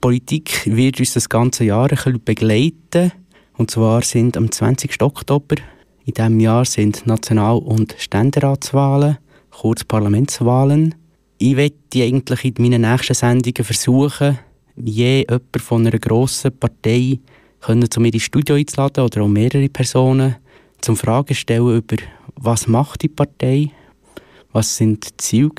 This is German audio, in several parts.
Politik wird uns das ganze Jahr ein bisschen begleiten. Und zwar sind am 20. Oktober in diesem Jahr sind National- und Ständeratswahlen, kurz Parlamentswahlen. Ich werde eigentlich in meinen nächsten Sendungen versuchen, je jemand von einer grossen Partei zu mir ins Studio einzuladen oder auch mehrere Personen zum Fragen stellen über was macht die Partei, was sind die Ziele,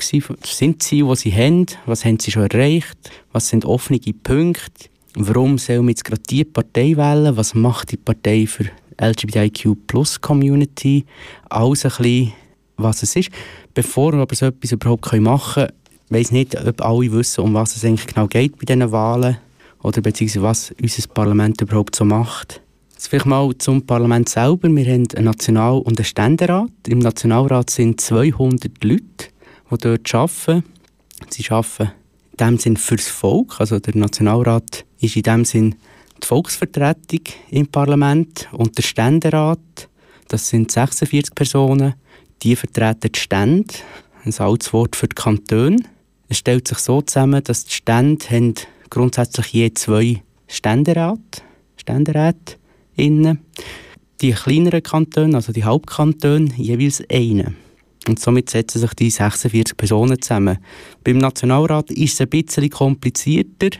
sind die Ziele, die sie haben, was haben sie schon erreicht, was sind offene Punkte, warum soll man jetzt gerade diese Partei wählen, was macht die Partei für LGBTIQ Plus Community, alles ein bisschen, was es ist. Bevor wir aber so etwas überhaupt machen können, weiß nicht, ob alle wissen, um was es eigentlich genau geht bei diesen Wahlen oder beziehungsweise was unser Parlament überhaupt so macht. Jetzt vielleicht mal zum Parlament selber. Wir haben einen National- und einen Ständerat. Im Nationalrat sind 200 Leute, die dort arbeiten. Sie arbeiten in dem Sinn fürs Volk. Also der Nationalrat ist in dem Sinn die Volksvertretung im Parlament und der Ständerat, das sind 46 Personen, die vertreten die Stände, ein altes Wort für die Kantone. Es stellt sich so zusammen, dass die Stände haben grundsätzlich je zwei Ständerat, Ständeräte innen. Die kleineren Kantone, also die Hauptkantone, jeweils einen. Und somit setzen sich die 46 Personen zusammen. Beim Nationalrat ist es ein bisschen komplizierter.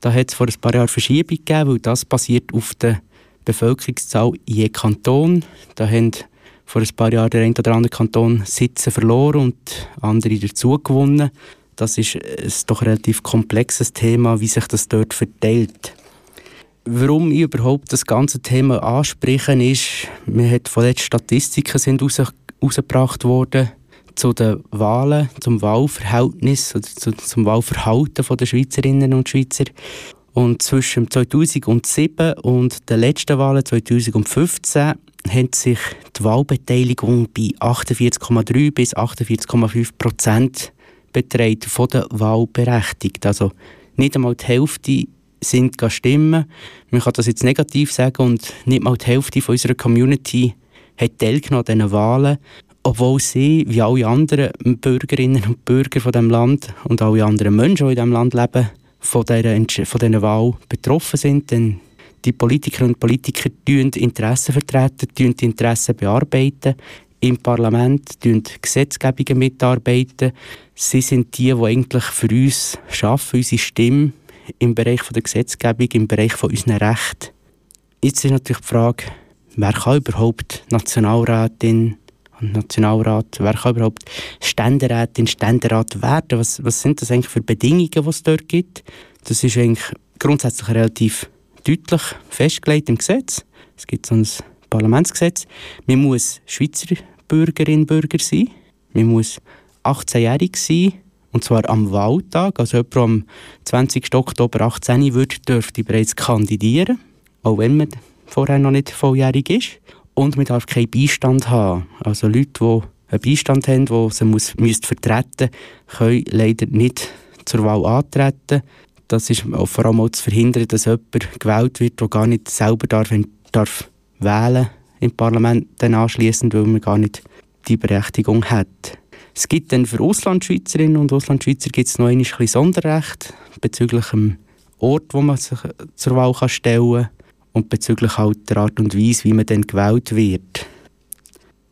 Da hat es vor ein paar Jahren Verschiebung gegeben, weil das basiert auf der Bevölkerungszahl je Kanton. Da haben vor ein paar Jahren der ein oder andere Kanton Sitze verloren und andere dazu gewonnen. Das ist ein doch relativ komplexes Thema, wie sich das dort verteilt. Warum ich überhaupt das ganze Thema anspreche, ist, mir hat von Statistiken sind rausgebracht worden zu den Wahlen, zum Wahlverhältnis oder zu, zum Wahlverhalten der Schweizerinnen und Schweizer. Und zwischen 2007 und den letzten Wahlen 2015 hat sich die Wahlbeteiligung bei 48,3 bis 48,5 Prozent beträgt von der Wahlberechtigten. Also nicht einmal die Hälfte sind stimmen. Man kann das jetzt negativ sagen und nicht mal die Hälfte von unserer Community hat teilgenommen an diesen Wahlen obwohl sie, wie alle anderen Bürgerinnen und Bürger von dem Land und alle anderen Menschen, die in diesem Land leben, von dieser, von dieser Wahl betroffen sind. Denn die Politikerinnen und Politiker tun Interessen vertreten, tun die Interessen bearbeiten, im Parlament tun Gesetzgebungen mitarbeiten. Sie sind die, die eigentlich für uns arbeiten, unsere Stimme im Bereich der Gesetzgebung, im Bereich von unseren Rechten. Jetzt ist natürlich die Frage, wer kann überhaupt Nationalrätin Nationalrat, wer kann überhaupt Ständerätin, Ständerat werden? Was, was sind das eigentlich für Bedingungen, die es dort gibt? Das ist eigentlich grundsätzlich relativ deutlich festgelegt im Gesetz. Es gibt so ein Parlamentsgesetz. Man muss Schweizer Bürgerin, Bürger sein. Man muss 18-jährig sein. Und zwar am Wahltag. Also jemand, am 20. Oktober 18 wird, dürfte bereits kandidieren. Auch wenn man vorher noch nicht volljährig ist. Und man darf keinen Beistand haben. Also Leute, die einen Beistand haben, die sie muss, müssen vertreten können leider nicht zur Wahl antreten. Das ist vor allem auch zu verhindern, dass jemand gewählt wird, der gar nicht selber darf, darf wählen im Parlament dann anschliessend, weil man gar nicht die Berechtigung hat. Es gibt dann für Auslandschweizerinnen und Auslandschweizer gibt es noch ein Sonderrecht bezüglich dem Ort, wo man sich zur Wahl stellen kann und bezüglich halt der Art und Weise, wie man dann gewählt wird.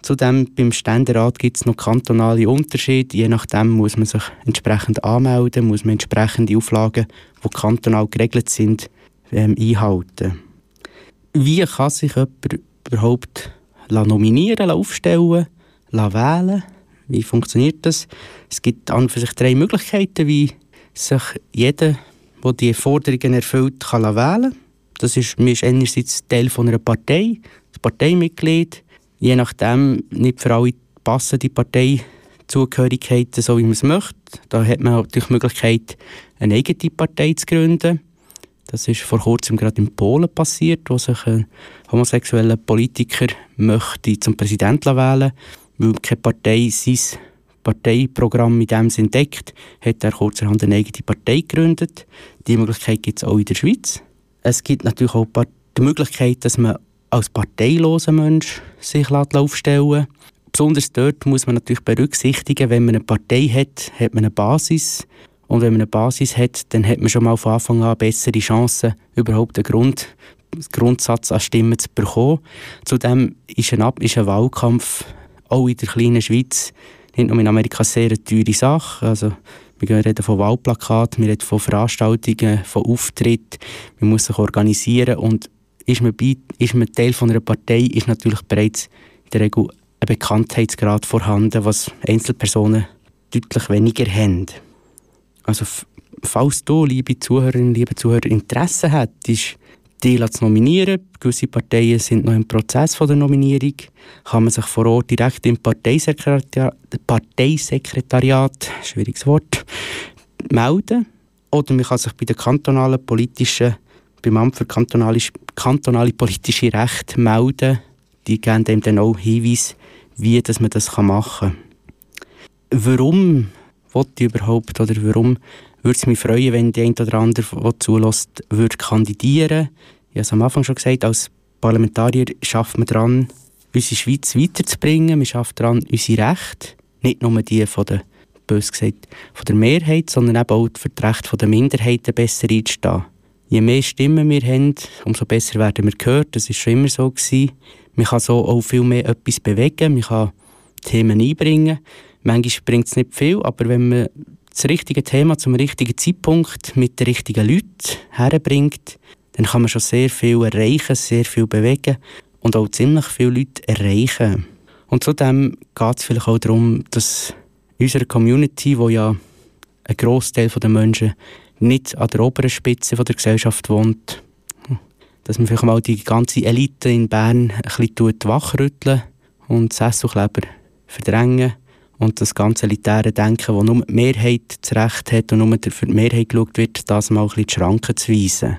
Zudem beim Ständerat gibt es noch kantonale Unterschiede. Je nachdem muss man sich entsprechend anmelden, muss man entsprechende Auflagen, die kantonal geregelt sind, ähm, einhalten. Wie kann sich jemand überhaupt nominieren, aufstellen, wählen? Wie funktioniert das? Es gibt an für sich drei Möglichkeiten, wie sich jeder, der die Forderungen erfüllt, kann wählen kann. Das ist, man ist einerseits Teil von einer Partei, ein Parteimitglied. Je nachdem, nicht für alle passen die Parteizugehörigkeiten so, wie man es möchte. Da hat man natürlich die Möglichkeit, eine eigene Partei zu gründen. Das ist vor kurzem gerade in Polen passiert, wo sich ein homosexueller Politiker möchte zum Präsidenten wählen weil keine Partei sein Parteiprogramm in dem Sinn deckt, hat er kurzerhand eine eigene Partei gegründet. Die Möglichkeit gibt es auch in der Schweiz. Es gibt natürlich auch die Möglichkeit, dass man als parteiloser Mensch sich aufstellen lässt. Besonders dort muss man natürlich berücksichtigen, wenn man eine Partei hat, hat man eine Basis Und wenn man eine Basis hat, dann hat man schon mal von Anfang an bessere Chancen, überhaupt einen Grund, Grundsatz an Stimmen zu bekommen. Zudem ist ein, ist ein Wahlkampf auch in der kleinen Schweiz, nicht nur in Amerika, sehr eine teure Sache. Also, wir reden von Wahlplakaten, wir reden von Veranstaltungen, von Auftritten. Man muss sich organisieren und ist man, bei, ist man Teil von einer Partei, ist natürlich bereits in der Regel ein Bekanntheitsgrad vorhanden, was Einzelpersonen deutlich weniger haben. Also falls du, liebe Zuhörerinnen, liebe Zuhörer, Interesse hättest, die zu nominieren, gewisse Parteien sind noch im Prozess von der Nominierung, kann man sich vor Ort direkt im Parteisekretariat, Parteisekretariat schwieriges Wort, melden. Oder man kann sich bei der kantonalen politischen, beim Amt für kantonale, kantonale politische Recht melden. Die geben dem dann auch Hinweise, wie dass man das machen kann. Warum wollte ich überhaupt oder warum würde es mich freuen, wenn die ein oder andere, der zulässt, würde kandidieren. Ich habe es am Anfang schon gesagt, als Parlamentarier schafft man daran, unsere Schweiz weiterzubringen. Man schafft daran, unsere Rechte, nicht nur die von der, bös gesagt, von der Mehrheit, sondern eben auch für die Rechte der Minderheiten besser einzustehen. Je mehr Stimmen wir haben, umso besser werden wir gehört. Das war schon immer so. Gewesen. Man kann so auch viel mehr etwas bewegen, man kann Themen einbringen. Manchmal bringt es nicht viel, aber wenn man das richtige Thema zum richtigen Zeitpunkt mit den richtigen Leuten herbringt, dann kann man schon sehr viel erreichen, sehr viel bewegen und auch ziemlich viele Leute erreichen. Und zudem geht es vielleicht auch darum, dass unsere Community, wo ja ein Großteil der Menschen nicht an der oberen Spitze der Gesellschaft wohnt, dass man vielleicht mal die ganze Elite in Bern ein bisschen wachrütteln und Sesselkleber verdrängen und das ganze elitäre Denken, wo nur die Mehrheit das Recht hat und nur für die Mehrheit geschaut wird, das mal ein bisschen die Schranken zu weisen.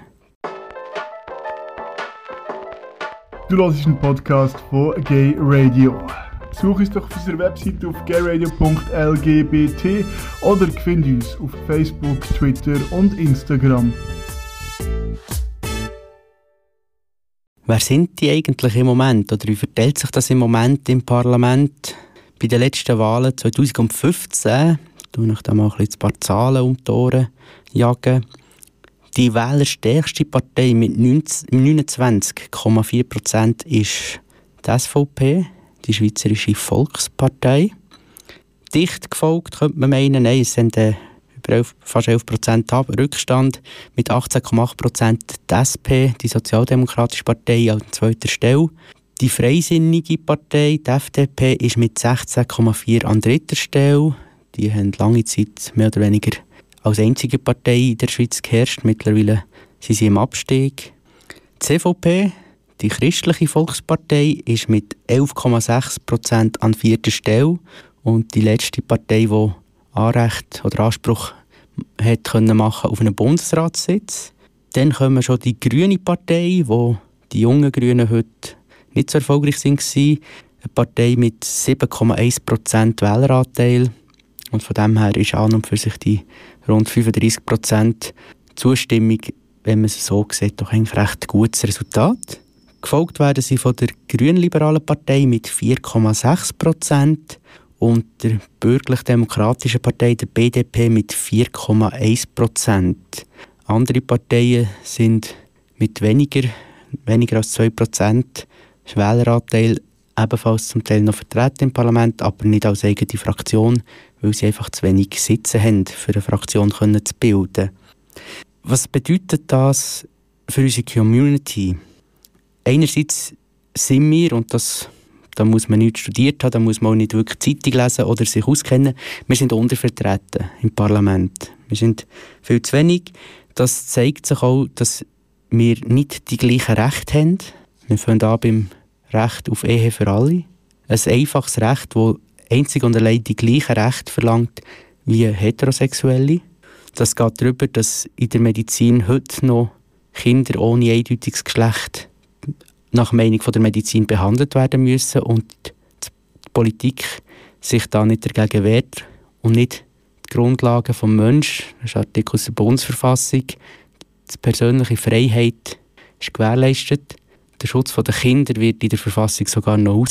Du hörst einen Podcast von Gay Radio. Such uns doch auf unserer Webseite auf gayradio.lgbt oder find uns auf Facebook, Twitter und Instagram. Wer sind die eigentlich im Moment oder wie verteilt sich das im Moment im Parlament? Bei den letzten Wahlen 2015, du noch da mal ein, paar Zahlen um die Ohren jagen, die wählerstärkste Partei mit 29,4% ist die SVP, die Schweizerische Volkspartei. Dicht gefolgt könnte man meinen, nein, es sind äh, über 11, fast 11 Prozent Rückstand. Mit 18,8 Prozent die SP, die Sozialdemokratische Partei, an zweiter Stelle. Die Freisinnige Partei, die FDP, ist mit 16,4 an dritter Stelle. Die haben lange Zeit mehr oder weniger als einzige Partei in der Schweiz geherrscht. Mittlerweile sind sie im Abstieg. Die CVP, die Christliche Volkspartei, ist mit 11,6% an vierter Stelle. Und die letzte Partei, die Anrecht oder Anspruch hat können machen auf einen Bundesratssitz. Dann kommen schon die Grüne Partei, wo die jungen Grünen heute nicht so erfolgreich waren. Eine Partei mit 7,1% Wähleranteil. Und von dem her ist an und für sich die rund 35% Zustimmung, wenn man es so sieht, doch ein recht gutes Resultat. Gefolgt werden sie von der Grünliberalen Partei mit 4,6% und der Bürgerlich-Demokratischen Partei, der BDP, mit 4,1%. Andere Parteien sind mit weniger, weniger als 2% Wähleranteil ebenfalls zum Teil noch vertreten im Parlament, aber nicht als eigene Fraktion, weil sie einfach zu wenig Sitze haben, für eine Fraktion zu bilden. Was bedeutet das für unsere Community? Einerseits sind wir, und das, da muss man nicht studiert haben, da muss man auch nicht wirklich Zeitung lesen oder sich auskennen, wir sind untervertreten im Parlament. Wir sind viel zu wenig. Das zeigt sich auch, dass wir nicht die gleichen Rechte haben. Wir fangen an beim Recht auf Ehe für alle. Ein einfaches Recht, das einzig und allein die gleichen Rechte verlangt wie Heterosexuelle. Das geht darüber, dass in der Medizin heute noch Kinder ohne eindeutiges Geschlecht nach Meinung von der Medizin behandelt werden müssen und die Politik sich da nicht dagegen wehrt und nicht die Grundlagen des Menschen, das ist Artikel der Bundesverfassung, die persönliche Freiheit ist gewährleistet der Schutz der Kinder wird in der Verfassung sogar noch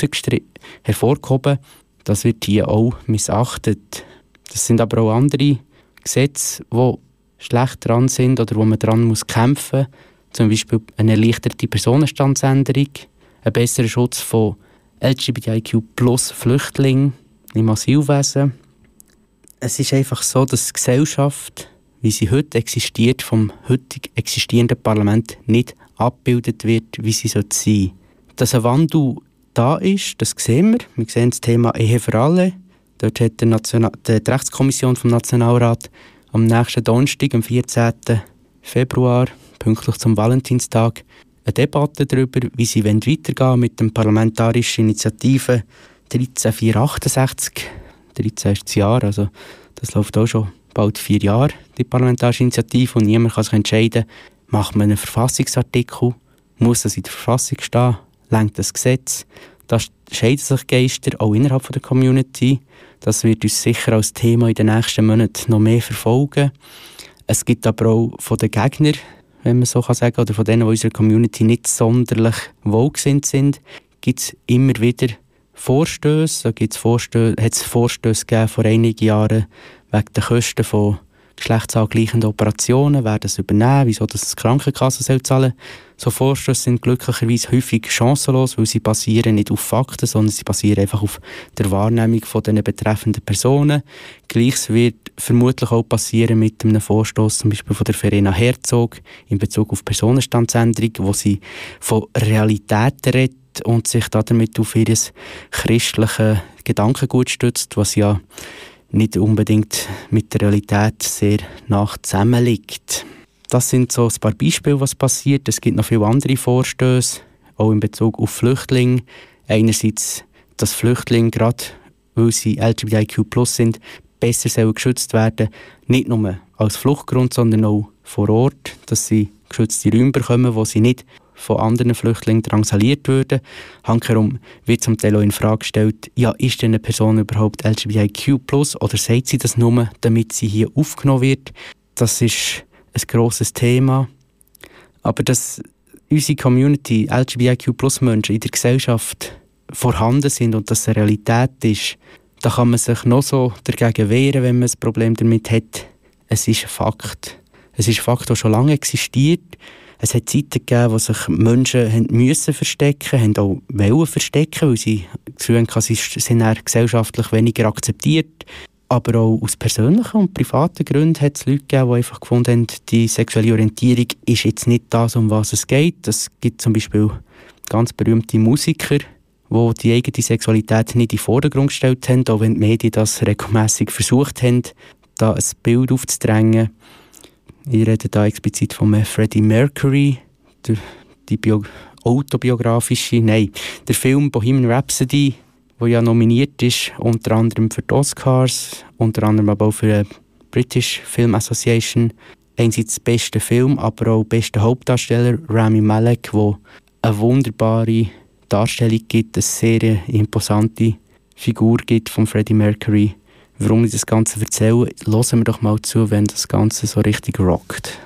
hervorgehoben. Das wird hier auch missachtet. Das sind aber auch andere Gesetze, die schlecht dran sind oder wo man dran muss kämpfen muss. Zum Beispiel eine erleichterte Personenstandsänderung, ein besserer Schutz von LGBTIQ plus Flüchtlingen im Asylwesen. Es ist einfach so, dass die Gesellschaft, wie sie heute existiert, vom heutig existierenden Parlament nicht abgebildet wird, wie sie sein sollte. Dass ein Wandel da ist, das sehen wir. Wir sehen das Thema Ehe für alle. Dort hat die, die Rechtskommission vom Nationalrat am nächsten Donnerstag, am 14. Februar, pünktlich zum Valentinstag, eine Debatte darüber, wie sie weitergehen mit der parlamentarischen Initiative 13468. 13 ist das Jahr, also das läuft auch schon bald vier Jahre, die parlamentarische Initiative, und niemand kann sich entscheiden, macht man einen Verfassungsartikel, muss das in der Verfassung stehen, lenkt das Gesetz. Da scheiden sich Geister auch innerhalb der Community. Das wird uns sicher als Thema in den nächsten Monaten noch mehr verfolgen. Es gibt aber auch von den Gegnern, wenn man so kann sagen, oder von denen, die unserer Community nicht sonderlich wohlgesinnt sind, gibt es immer wieder Vorstöße. Da gibt's Vorstöße, hat es Vorstöße gegeben vor einigen Jahren wegen der Kosten von geschlechtsangleichenden Operationen, wer das übernehmen, wieso das die Krankenkasse soll zahlen So Vorstöße sind glücklicherweise häufig chancenlos, weil sie basieren nicht auf Fakten, sondern sie basieren einfach auf der Wahrnehmung von den betreffenden Personen. Gleiches wird vermutlich auch passieren mit einem Vorstoß zum Beispiel von der Verena Herzog in Bezug auf Personenstandsänderung, wo sie von Realitäten redet und sich damit auf ihr christliches Gedankengut stützt, was ja nicht unbedingt mit der Realität sehr nach zusammenliegt. Das sind so ein paar Beispiele, was passiert. Es gibt noch viele andere Vorstöße, auch in Bezug auf Flüchtlinge. Einerseits, dass Flüchtlinge, gerade weil sie LGBTIQ sind, besser geschützt werden Nicht nur als Fluchtgrund, sondern auch vor Ort, dass sie geschützte Räume bekommen, wo sie nicht von anderen Flüchtlingen drangsaliert würden. Hankerum wird zum Teil auch in Frage gestellt, ja, ist denn eine Person überhaupt LGBTIQ+, oder sagt sie das nur, damit sie hier aufgenommen wird? Das ist ein grosses Thema. Aber dass unsere Community, LGBTIQ+-Menschen in der Gesellschaft vorhanden sind und das eine Realität ist, da kann man sich noch so dagegen wehren, wenn man ein Problem damit hat. Es ist ein Fakt. Es ist ein Fakt, der schon lange existiert. Es hat Zeiten gegeben, wo sich Menschen haben müssen verstecken haben auch wollen verstecken, weil sie Gefühl hatten, sie sind gesellschaftlich weniger akzeptiert. Aber auch aus persönlichen und privaten Gründen hat es Leute gegeben, die einfach gefunden haben, die sexuelle Orientierung ist jetzt nicht das, um was es geht. Es gibt zum Beispiel ganz berühmte Musiker, die die eigene Sexualität nicht in den Vordergrund gestellt haben, auch wenn die Medien das regelmäßig versucht haben, da ein Bild aufzudrängen. Ich rede da explizit von Freddie Mercury, der, die Bio autobiografische, nein, der Film Bohemian Rhapsody, der ja nominiert ist, unter anderem für die Oscars, unter anderem aber auch für die British Film Association. Einerseits beste Film, aber auch beste Hauptdarsteller Rami Malek, der eine wunderbare Darstellung gibt, eine sehr imposante Figur gibt von Freddie Mercury. Warum ich das Ganze erzähle, hören wir doch mal zu, wenn das Ganze so richtig rockt.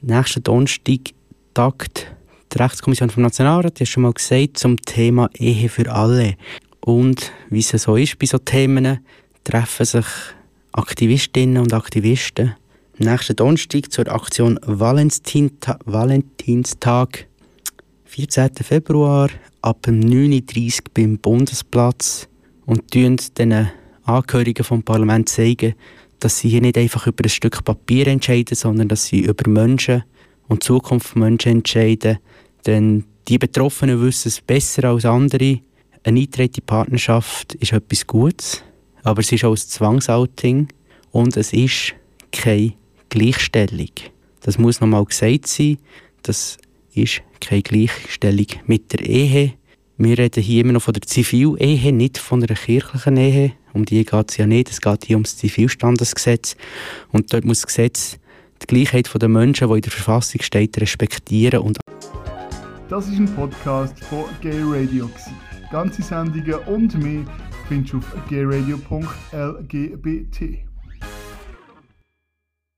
Nächsten Donnerstag tagt die Rechtskommission vom Nationalrat, die hast schon mal gesagt, zum Thema Ehe für alle. Und wie es so ist bei solchen Themen, treffen sich Aktivistinnen und Aktivisten nächsten Donnerstag zur Aktion Valentinta Valentinstag, 14. Februar, ab 9.30 Uhr beim Bundesplatz und den Angehörigen vom Parlament zeigen, dass sie hier nicht einfach über ein Stück Papier entscheiden, sondern dass sie über Menschen und die Zukunft von Menschen entscheiden. Denn die Betroffenen wissen es besser als andere. Eine eingetragene Partnerschaft ist etwas Gutes, aber es ist auch ein Zwangsouting und es ist keine Gleichstellung. Das muss nochmal gesagt sein. Das ist keine Gleichstellung mit der Ehe. Wir reden hier immer noch von der Zivilehe, nicht von einer kirchlichen Ehe. Um die geht es ja nicht. Es geht hier um das Zivilstandesgesetz. Und dort muss das Gesetz die Gleichheit der Menschen, die in der Verfassung steht, respektieren. Und das ist ein Podcast von Gay Radio. Ganze Sendungen und mehr findest du auf gayradio.lgbt.